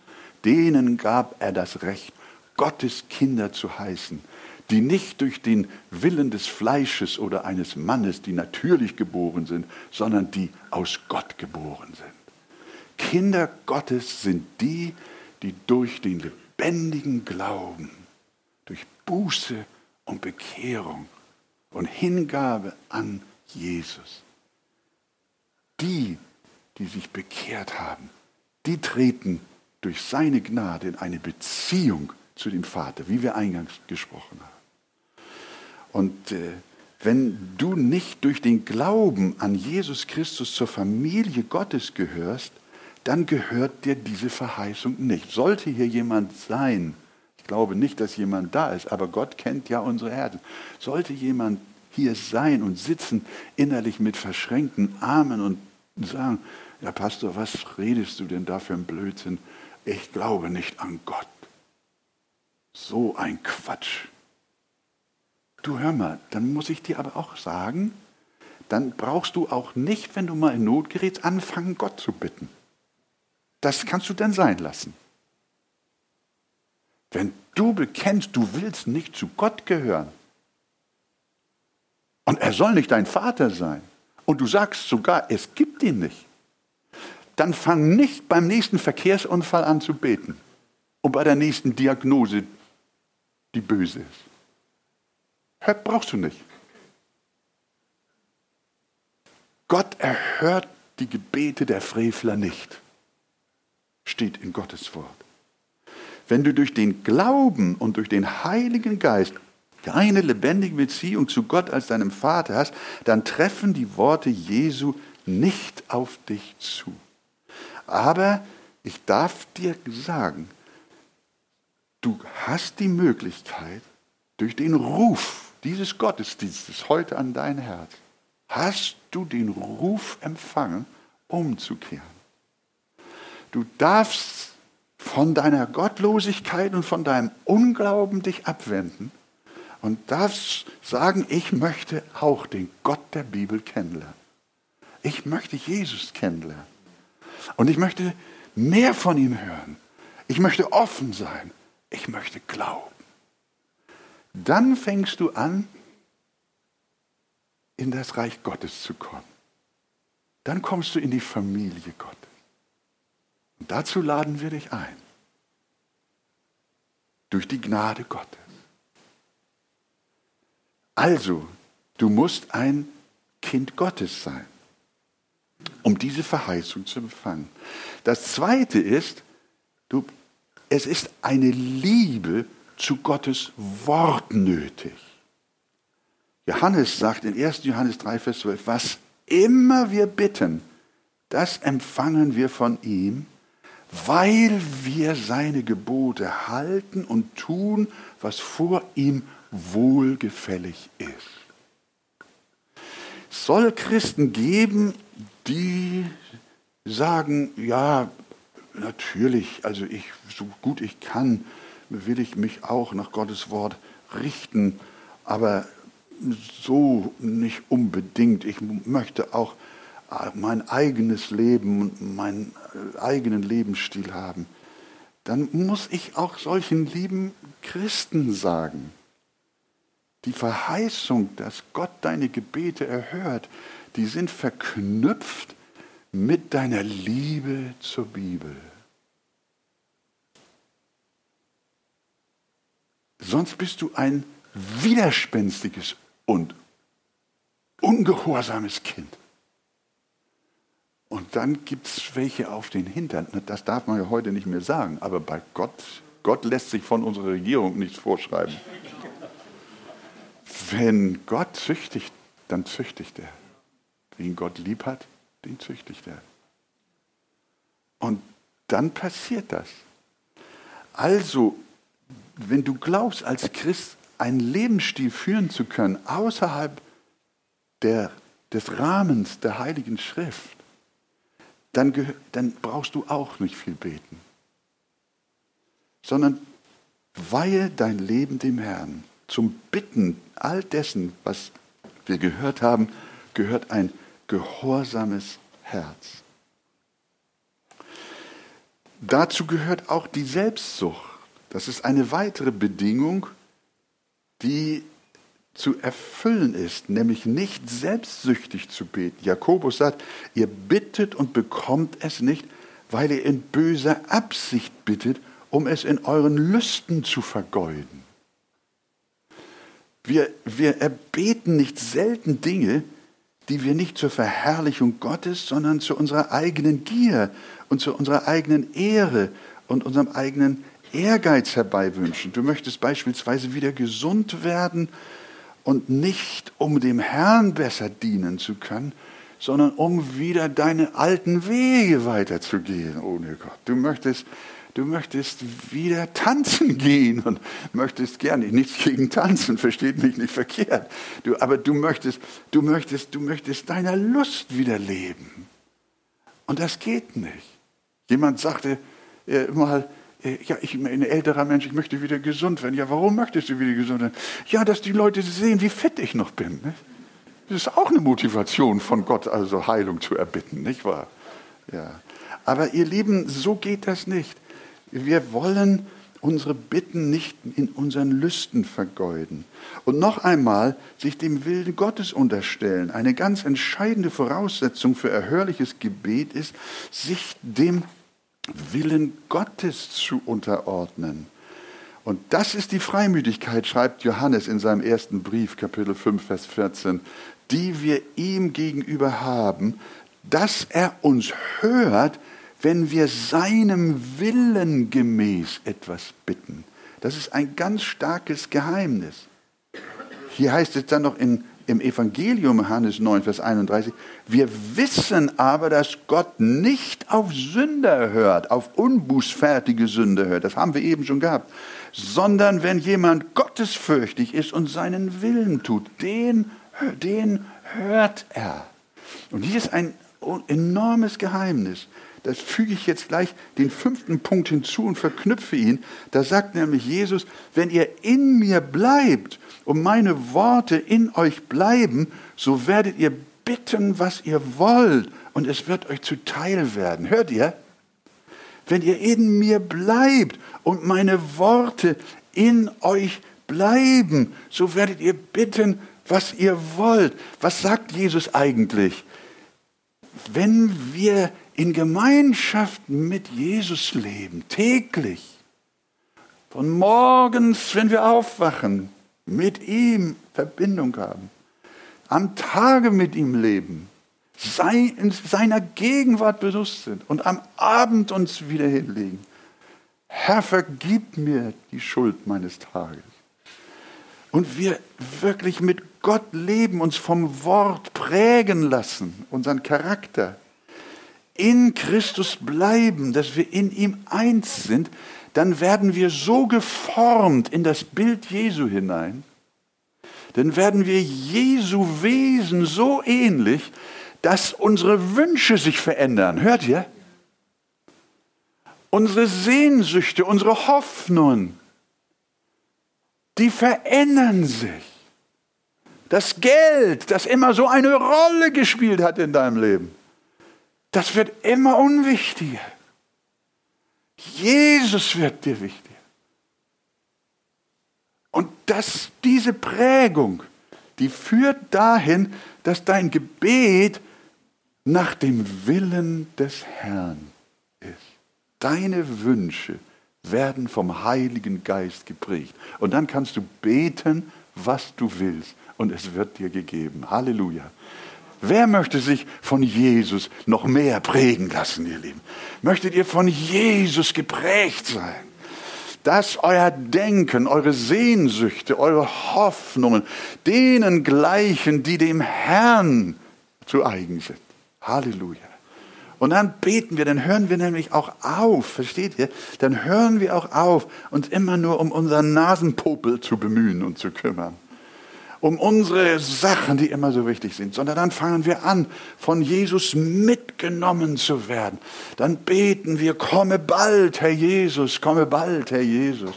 denen gab er das Recht, Gottes Kinder zu heißen, die nicht durch den Willen des Fleisches oder eines Mannes, die natürlich geboren sind, sondern die aus Gott geboren sind. Kinder Gottes sind die, die durch den lebendigen Glauben, durch Buße und Bekehrung und Hingabe an Jesus. Die, die sich bekehrt haben, die treten durch seine Gnade in eine Beziehung zu dem Vater, wie wir eingangs gesprochen haben. Und äh, wenn du nicht durch den Glauben an Jesus Christus zur Familie Gottes gehörst, dann gehört dir diese Verheißung nicht. Sollte hier jemand sein, ich glaube nicht, dass jemand da ist, aber Gott kennt ja unsere Herzen. Sollte jemand hier sein und sitzen, innerlich mit verschränkten Armen und sagen, ja Pastor, was redest du denn da für ein Blödsinn? Ich glaube nicht an Gott. So ein Quatsch. Du hör mal, dann muss ich dir aber auch sagen, dann brauchst du auch nicht, wenn du mal in Not gerätst, anfangen, Gott zu bitten. Das kannst du dann sein lassen. Wenn du bekennst, du willst nicht zu Gott gehören, und er soll nicht dein Vater sein. Und du sagst sogar, es gibt ihn nicht. Dann fang nicht beim nächsten Verkehrsunfall an zu beten und bei der nächsten Diagnose, die böse ist. Hör, brauchst du nicht. Gott erhört die Gebete der Frevler nicht. Steht in Gottes Wort. Wenn du durch den Glauben und durch den Heiligen Geist keine lebendige Beziehung zu Gott als deinem Vater hast, dann treffen die Worte Jesu nicht auf dich zu. Aber ich darf dir sagen, du hast die Möglichkeit, durch den Ruf dieses Gottesdienstes heute an dein Herz, hast du den Ruf empfangen, umzukehren. Du darfst von deiner Gottlosigkeit und von deinem Unglauben dich abwenden und darfst sagen, ich möchte auch den Gott der Bibel kennenlernen. Ich möchte Jesus kennenlernen. Und ich möchte mehr von ihm hören. Ich möchte offen sein. Ich möchte glauben. dann fängst du an, in das Reich Gottes zu kommen. Dann kommst du in die Familie Gottes. Und dazu laden wir dich ein. Durch die Gnade Gottes. Also, du musst ein Kind Gottes sein, um diese Verheißung zu empfangen. Das Zweite ist, du, es ist eine Liebe zu Gottes Wort nötig. Johannes sagt in 1. Johannes 3, Vers 12, was immer wir bitten, das empfangen wir von ihm, weil wir seine Gebote halten und tun, was vor ihm wohlgefällig ist. Soll Christen geben, die sagen, ja, natürlich, also ich, so gut ich kann, will ich mich auch nach Gottes Wort richten, aber so nicht unbedingt. Ich möchte auch äh, mein eigenes Leben und meinen äh, eigenen Lebensstil haben. Dann muss ich auch solchen lieben Christen sagen, die Verheißung, dass Gott deine Gebete erhört, die sind verknüpft mit deiner Liebe zur Bibel. Sonst bist du ein widerspenstiges und ungehorsames Kind. Und dann gibt es welche auf den Hintern. Das darf man ja heute nicht mehr sagen, aber bei Gott, Gott lässt sich von unserer Regierung nichts vorschreiben. Wenn Gott züchtigt, dann züchtigt er. Wen Gott lieb hat, den züchtigt er. Und dann passiert das. Also, wenn du glaubst, als Christ einen Lebensstil führen zu können, außerhalb der, des Rahmens der Heiligen Schrift, dann, dann brauchst du auch nicht viel beten, sondern weihe dein Leben dem Herrn. Zum Bitten all dessen, was wir gehört haben, gehört ein gehorsames Herz. Dazu gehört auch die Selbstsucht. Das ist eine weitere Bedingung die zu erfüllen ist, nämlich nicht selbstsüchtig zu beten. Jakobus sagt, ihr bittet und bekommt es nicht, weil ihr in böser Absicht bittet, um es in euren Lüsten zu vergeuden. Wir, wir erbeten nicht selten Dinge, die wir nicht zur Verherrlichung Gottes, sondern zu unserer eigenen Gier und zu unserer eigenen Ehre und unserem eigenen Ehrgeiz herbeiwünschen. Du möchtest beispielsweise wieder gesund werden und nicht um dem Herrn besser dienen zu können, sondern um wieder deine alten Wege weiterzugehen ohne Gott. Du möchtest, du möchtest wieder tanzen gehen und möchtest gerne, nichts gegen tanzen, versteht mich nicht verkehrt. Du, aber du möchtest, du möchtest, du möchtest deiner Lust wieder leben. Und das geht nicht. Jemand sagte äh, mal, äh, ja, ich bin ein älterer Mensch, ich möchte wieder gesund werden. Ja, warum möchtest du wieder gesund werden? Ja, dass die Leute sehen, wie fit ich noch bin. Das ist auch eine Motivation von Gott, also Heilung zu erbitten, nicht wahr? Ja. Aber ihr Lieben, so geht das nicht. Wir wollen unsere Bitten nicht in unseren Lüsten vergeuden. Und noch einmal sich dem Willen Gottes unterstellen. Eine ganz entscheidende Voraussetzung für erhörliches Gebet ist, sich dem Willen Gottes zu unterordnen. Und das ist die Freimütigkeit, schreibt Johannes in seinem ersten Brief, Kapitel 5, Vers 14, die wir ihm gegenüber haben, dass er uns hört, wenn wir seinem Willen gemäß etwas bitten. Das ist ein ganz starkes Geheimnis. Hier heißt es dann noch in im Evangelium Johannes 9, Vers 31, wir wissen aber, dass Gott nicht auf Sünder hört, auf unbußfertige Sünder hört, das haben wir eben schon gehabt, sondern wenn jemand gottesfürchtig ist und seinen Willen tut, den, den hört er. Und hier ist ein enormes Geheimnis. Das füge ich jetzt gleich den fünften Punkt hinzu und verknüpfe ihn. Da sagt nämlich Jesus, wenn ihr in mir bleibt und meine Worte in euch bleiben, so werdet ihr bitten, was ihr wollt, und es wird euch zuteil werden. Hört ihr? Wenn ihr in mir bleibt und meine Worte in euch bleiben, so werdet ihr bitten, was ihr wollt. Was sagt Jesus eigentlich? Wenn wir in Gemeinschaft mit Jesus leben, täglich, von morgens, wenn wir aufwachen, mit ihm Verbindung haben, am Tage mit ihm leben, in seiner Gegenwart bewusst sind und am Abend uns wieder hinlegen. Herr, vergib mir die Schuld meines Tages. Und wir wirklich mit Gott leben, uns vom Wort prägen lassen, unseren Charakter. In Christus bleiben, dass wir in ihm eins sind, dann werden wir so geformt in das Bild Jesu hinein, dann werden wir Jesu Wesen so ähnlich, dass unsere Wünsche sich verändern. Hört ihr? Unsere Sehnsüchte, unsere Hoffnungen, die verändern sich. Das Geld, das immer so eine Rolle gespielt hat in deinem Leben, das wird immer unwichtiger. Jesus wird dir wichtig. Und das, diese Prägung, die führt dahin, dass dein Gebet nach dem Willen des Herrn ist. Deine Wünsche werden vom Heiligen Geist geprägt. Und dann kannst du beten, was du willst. Und es wird dir gegeben. Halleluja. Wer möchte sich von Jesus noch mehr prägen lassen, ihr Lieben? Möchtet ihr von Jesus geprägt sein? Dass euer Denken, eure Sehnsüchte, eure Hoffnungen denen gleichen, die dem Herrn zu eigen sind. Halleluja. Und dann beten wir, dann hören wir nämlich auch auf, versteht ihr? Dann hören wir auch auf, uns immer nur um unseren Nasenpopel zu bemühen und zu kümmern um unsere Sachen, die immer so wichtig sind, sondern dann fangen wir an, von Jesus mitgenommen zu werden. Dann beten wir, komme bald, Herr Jesus, komme bald, Herr Jesus.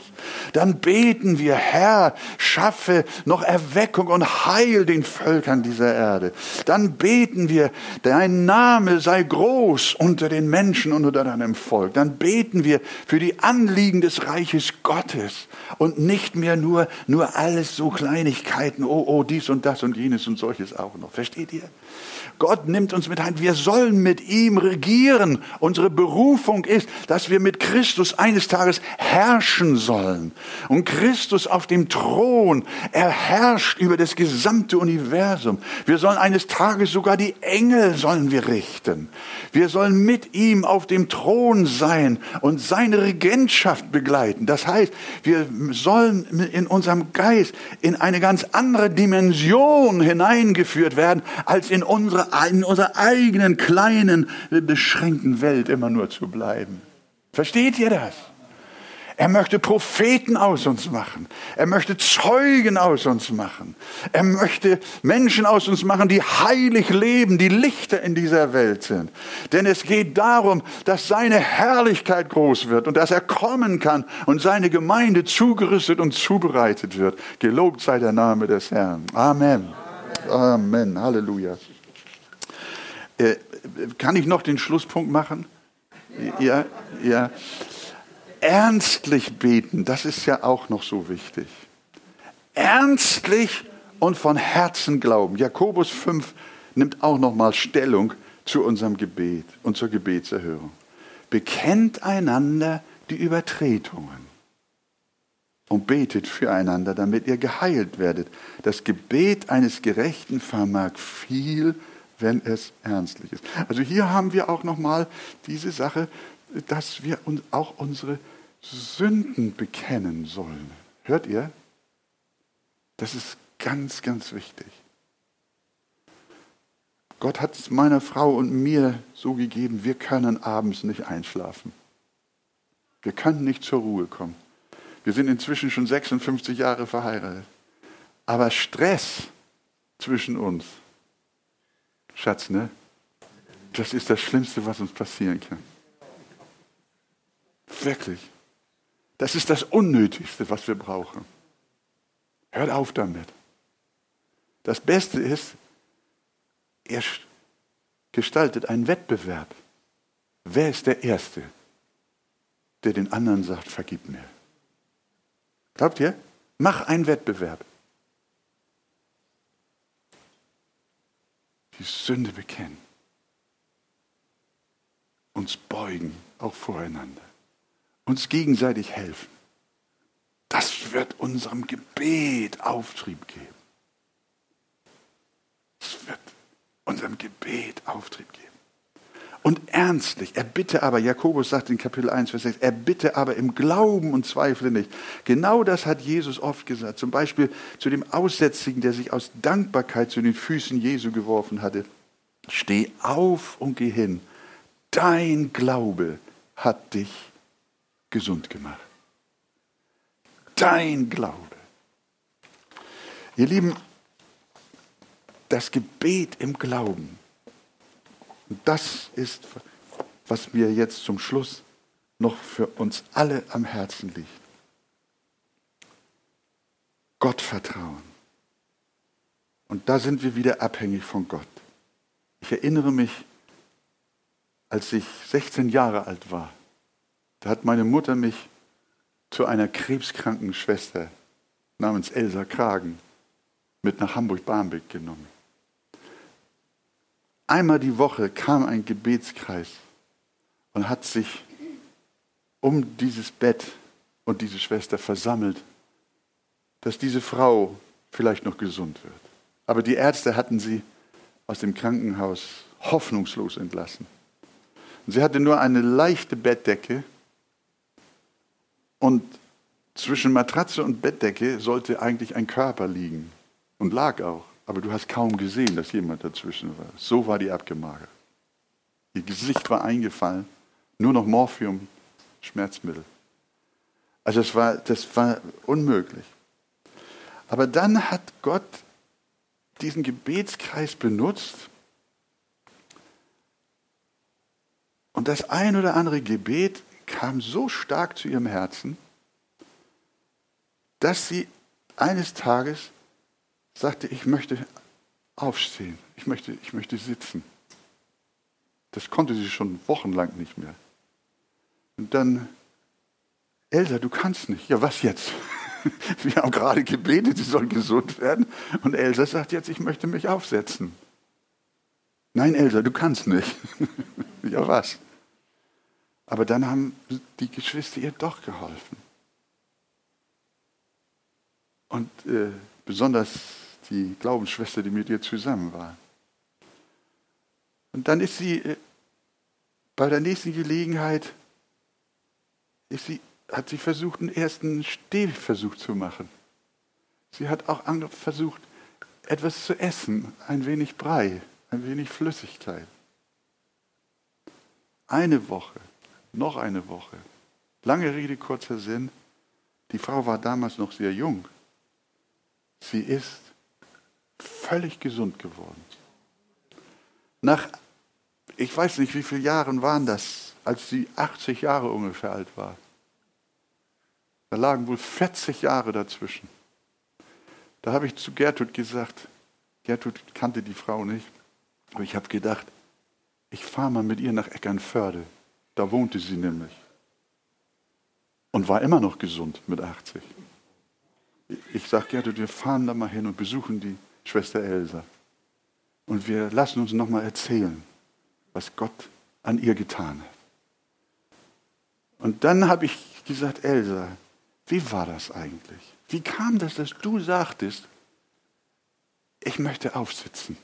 Dann beten wir, Herr, schaffe noch Erweckung und Heil den Völkern dieser Erde. Dann beten wir, dein Name sei groß unter den Menschen und unter deinem Volk. Dann beten wir für die Anliegen des Reiches Gottes und nicht mehr nur, nur alles so Kleinigkeiten, oh, oh, dies und das und jenes und solches auch noch. Versteht ihr? Gott nimmt uns mit ein. Wir sollen mit ihm regieren. Unsere Berufung ist, dass wir mit Christus eines Tages herrschen sollen. Und Christus auf dem Thron, er herrscht über das gesamte Universum. Wir sollen eines Tages sogar die Engel sollen wir richten. Wir sollen mit ihm auf dem Thron sein und seine Regentschaft begleiten. Das heißt, wir sollen in unserem Geist in eine ganz andere Dimension hineingeführt werden, als in unsere, in unserer eigenen kleinen, beschränkten Welt immer nur zu bleiben. Versteht ihr das? Er möchte Propheten aus uns machen. Er möchte Zeugen aus uns machen. Er möchte Menschen aus uns machen, die heilig leben, die Lichter in dieser Welt sind. Denn es geht darum, dass seine Herrlichkeit groß wird und dass er kommen kann und seine Gemeinde zugerüstet und zubereitet wird. Gelobt sei der Name des Herrn. Amen. Amen. Halleluja. Äh, kann ich noch den Schlusspunkt machen? Ja, ja ernstlich beten, das ist ja auch noch so wichtig. Ernstlich und von Herzen glauben. Jakobus 5 nimmt auch noch mal Stellung zu unserem Gebet und zur Gebetserhörung. Bekennt einander die Übertretungen und betet füreinander, damit ihr geheilt werdet. Das Gebet eines Gerechten vermag viel, wenn es ernstlich ist. Also hier haben wir auch noch mal diese Sache, dass wir uns auch unsere Sünden bekennen sollen. Hört ihr? Das ist ganz, ganz wichtig. Gott hat es meiner Frau und mir so gegeben, wir können abends nicht einschlafen. Wir können nicht zur Ruhe kommen. Wir sind inzwischen schon 56 Jahre verheiratet. Aber Stress zwischen uns, Schatz, ne? Das ist das Schlimmste, was uns passieren kann. Wirklich. Das ist das Unnötigste, was wir brauchen. Hört auf damit. Das Beste ist, er gestaltet einen Wettbewerb. Wer ist der Erste, der den anderen sagt, vergib mir? Glaubt ihr? Mach einen Wettbewerb. Die Sünde bekennen. Uns beugen, auch voreinander. Uns gegenseitig helfen. Das wird unserem Gebet Auftrieb geben. Es wird unserem Gebet Auftrieb geben. Und ernstlich, er bitte aber, Jakobus sagt in Kapitel 1, Vers 6, er bitte aber im Glauben und zweifle nicht. Genau das hat Jesus oft gesagt. Zum Beispiel zu dem Aussätzigen, der sich aus Dankbarkeit zu den Füßen Jesu geworfen hatte. Steh auf und geh hin. Dein Glaube hat dich gesund gemacht. Dein Glaube. Ihr Lieben, das Gebet im Glauben und das ist, was mir jetzt zum Schluss noch für uns alle am Herzen liegt. Gott vertrauen. Und da sind wir wieder abhängig von Gott. Ich erinnere mich, als ich 16 Jahre alt war, da hat meine Mutter mich zu einer krebskranken Schwester namens Elsa Kragen mit nach Hamburg-Barmbek genommen. Einmal die Woche kam ein Gebetskreis und hat sich um dieses Bett und diese Schwester versammelt, dass diese Frau vielleicht noch gesund wird. Aber die Ärzte hatten sie aus dem Krankenhaus hoffnungslos entlassen. Und sie hatte nur eine leichte Bettdecke und zwischen Matratze und Bettdecke sollte eigentlich ein Körper liegen und lag auch. Aber du hast kaum gesehen, dass jemand dazwischen war. So war die abgemagert. Ihr Gesicht war eingefallen, nur noch Morphium, Schmerzmittel. Also das war, das war unmöglich. Aber dann hat Gott diesen Gebetskreis benutzt und das ein oder andere Gebet kam so stark zu ihrem Herzen, dass sie eines Tages sagte, ich möchte aufstehen, ich möchte, ich möchte sitzen. Das konnte sie schon wochenlang nicht mehr. Und dann, Elsa, du kannst nicht. Ja, was jetzt? Wir haben gerade gebetet, sie soll gesund werden. Und Elsa sagt jetzt, ich möchte mich aufsetzen. Nein, Elsa, du kannst nicht. ja, was? Aber dann haben die Geschwister ihr doch geholfen. Und äh, besonders die Glaubensschwester, die mit ihr zusammen war. Und dann ist sie äh, bei der nächsten Gelegenheit, sie, hat sie versucht, einen ersten Stehversuch zu machen. Sie hat auch versucht, etwas zu essen, ein wenig Brei, ein wenig Flüssigkeit. Eine Woche, noch eine Woche. Lange Rede, kurzer Sinn. Die Frau war damals noch sehr jung. Sie ist völlig gesund geworden. Nach, ich weiß nicht, wie viele Jahren waren das, als sie 80 Jahre ungefähr alt war. Da lagen wohl 40 Jahre dazwischen. Da habe ich zu Gertrud gesagt, Gertrud kannte die Frau nicht, aber ich habe gedacht, ich fahre mal mit ihr nach Eckernförde. Da wohnte sie nämlich. Und war immer noch gesund mit 80. Ich sage Gertrud, wir fahren da mal hin und besuchen die. Schwester Elsa. Und wir lassen uns nochmal erzählen, was Gott an ihr getan hat. Und dann habe ich gesagt, Elsa, wie war das eigentlich? Wie kam das, dass du sagtest, ich möchte aufsitzen?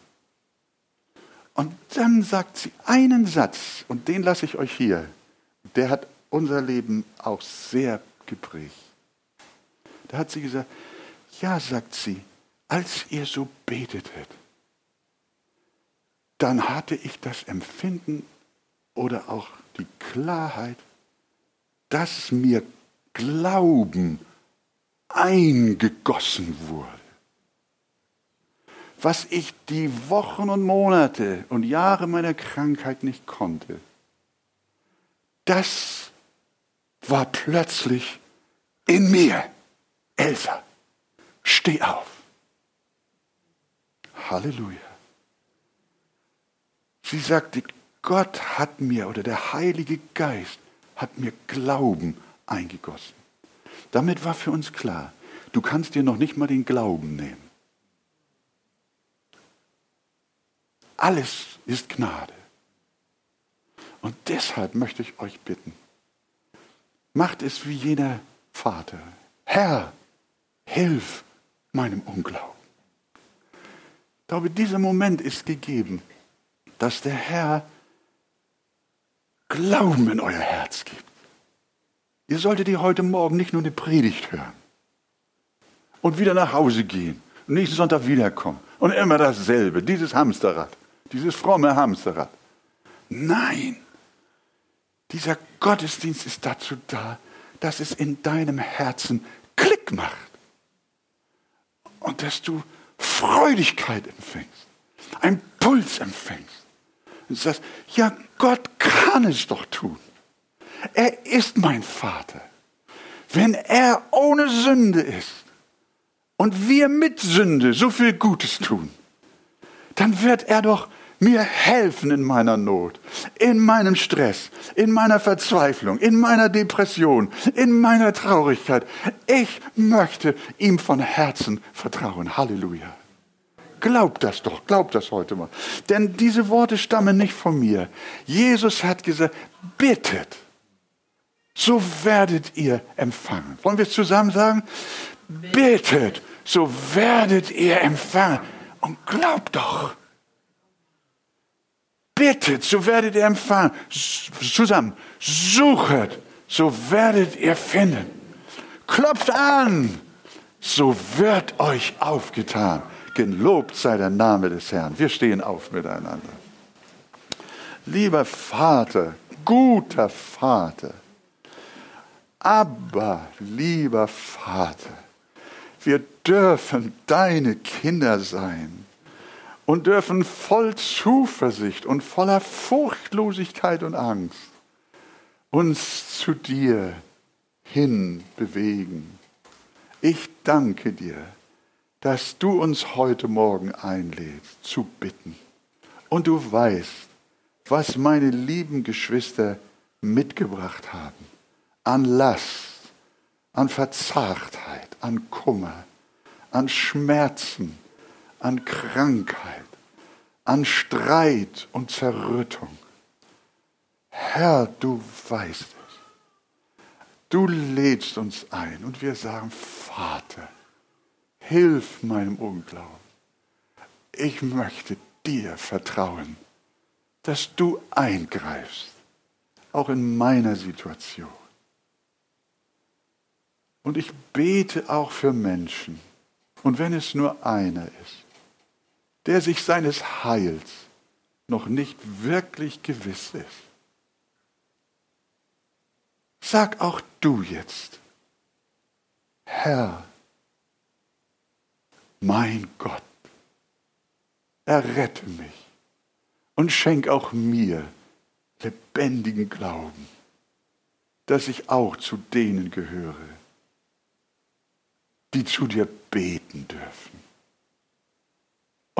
Und dann sagt sie einen Satz, und den lasse ich euch hier. Der hat unser Leben auch sehr geprägt. Da hat sie gesagt, ja, sagt sie, als ihr so betetet, dann hatte ich das Empfinden oder auch die Klarheit, dass mir Glauben eingegossen wurde. Was ich die Wochen und Monate und Jahre meiner Krankheit nicht konnte, das war plötzlich in mir. Elsa, steh auf. Halleluja. Sie sagte, Gott hat mir oder der Heilige Geist hat mir Glauben eingegossen. Damit war für uns klar, Du kannst dir noch nicht mal den Glauben nehmen. Alles ist Gnade. Und deshalb möchte ich euch bitten, macht es wie jener Vater. Herr, hilf meinem Unglauben. Ich glaube, dieser Moment ist gegeben, dass der Herr Glauben in euer Herz gibt. Ihr solltet ihr heute Morgen nicht nur eine Predigt hören und wieder nach Hause gehen und nächsten Sonntag wiederkommen und immer dasselbe, dieses Hamsterrad, dieses fromme Hamsterrad. Nein, dieser Gottesdienst ist dazu da, dass es in deinem Herzen Klick macht und dass du Freudigkeit empfängst, einen Puls empfängst. Und sagst, ja, Gott kann es doch tun. Er ist mein Vater. Wenn er ohne Sünde ist und wir mit Sünde so viel Gutes tun, dann wird er doch mir helfen in meiner Not, in meinem Stress, in meiner Verzweiflung, in meiner Depression, in meiner Traurigkeit. Ich möchte ihm von Herzen vertrauen. Halleluja. Glaubt das doch, glaubt das heute mal. Denn diese Worte stammen nicht von mir. Jesus hat gesagt, bittet, so werdet ihr empfangen. Wollen wir es zusammen sagen? Bittet, so werdet ihr empfangen. Und glaubt doch bittet, so werdet ihr empfangen. Zusammen, suchet, so werdet ihr finden. Klopft an, so wird euch aufgetan. Gelobt sei der Name des Herrn. Wir stehen auf miteinander. Lieber Vater, guter Vater, aber lieber Vater, wir dürfen deine Kinder sein und dürfen voll Zuversicht und voller Furchtlosigkeit und Angst uns zu dir hin bewegen. Ich danke dir, dass du uns heute Morgen einlädst, zu bitten. Und du weißt, was meine lieben Geschwister mitgebracht haben an Last, an Verzagtheit, an Kummer, an Schmerzen, an Krankheit, an Streit und Zerrüttung. Herr, du weißt es. Du lädst uns ein und wir sagen, Vater, hilf meinem Unglauben. Ich möchte dir vertrauen, dass du eingreifst, auch in meiner Situation. Und ich bete auch für Menschen, und wenn es nur einer ist, der sich seines Heils noch nicht wirklich gewiss ist. Sag auch du jetzt, Herr, mein Gott, errette mich und schenk auch mir lebendigen Glauben, dass ich auch zu denen gehöre, die zu dir beten dürfen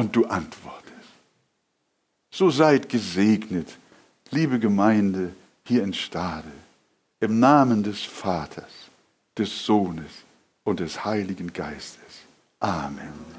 und du antwortest. So seid gesegnet, liebe Gemeinde hier in Stade, im Namen des Vaters, des Sohnes und des Heiligen Geistes. Amen.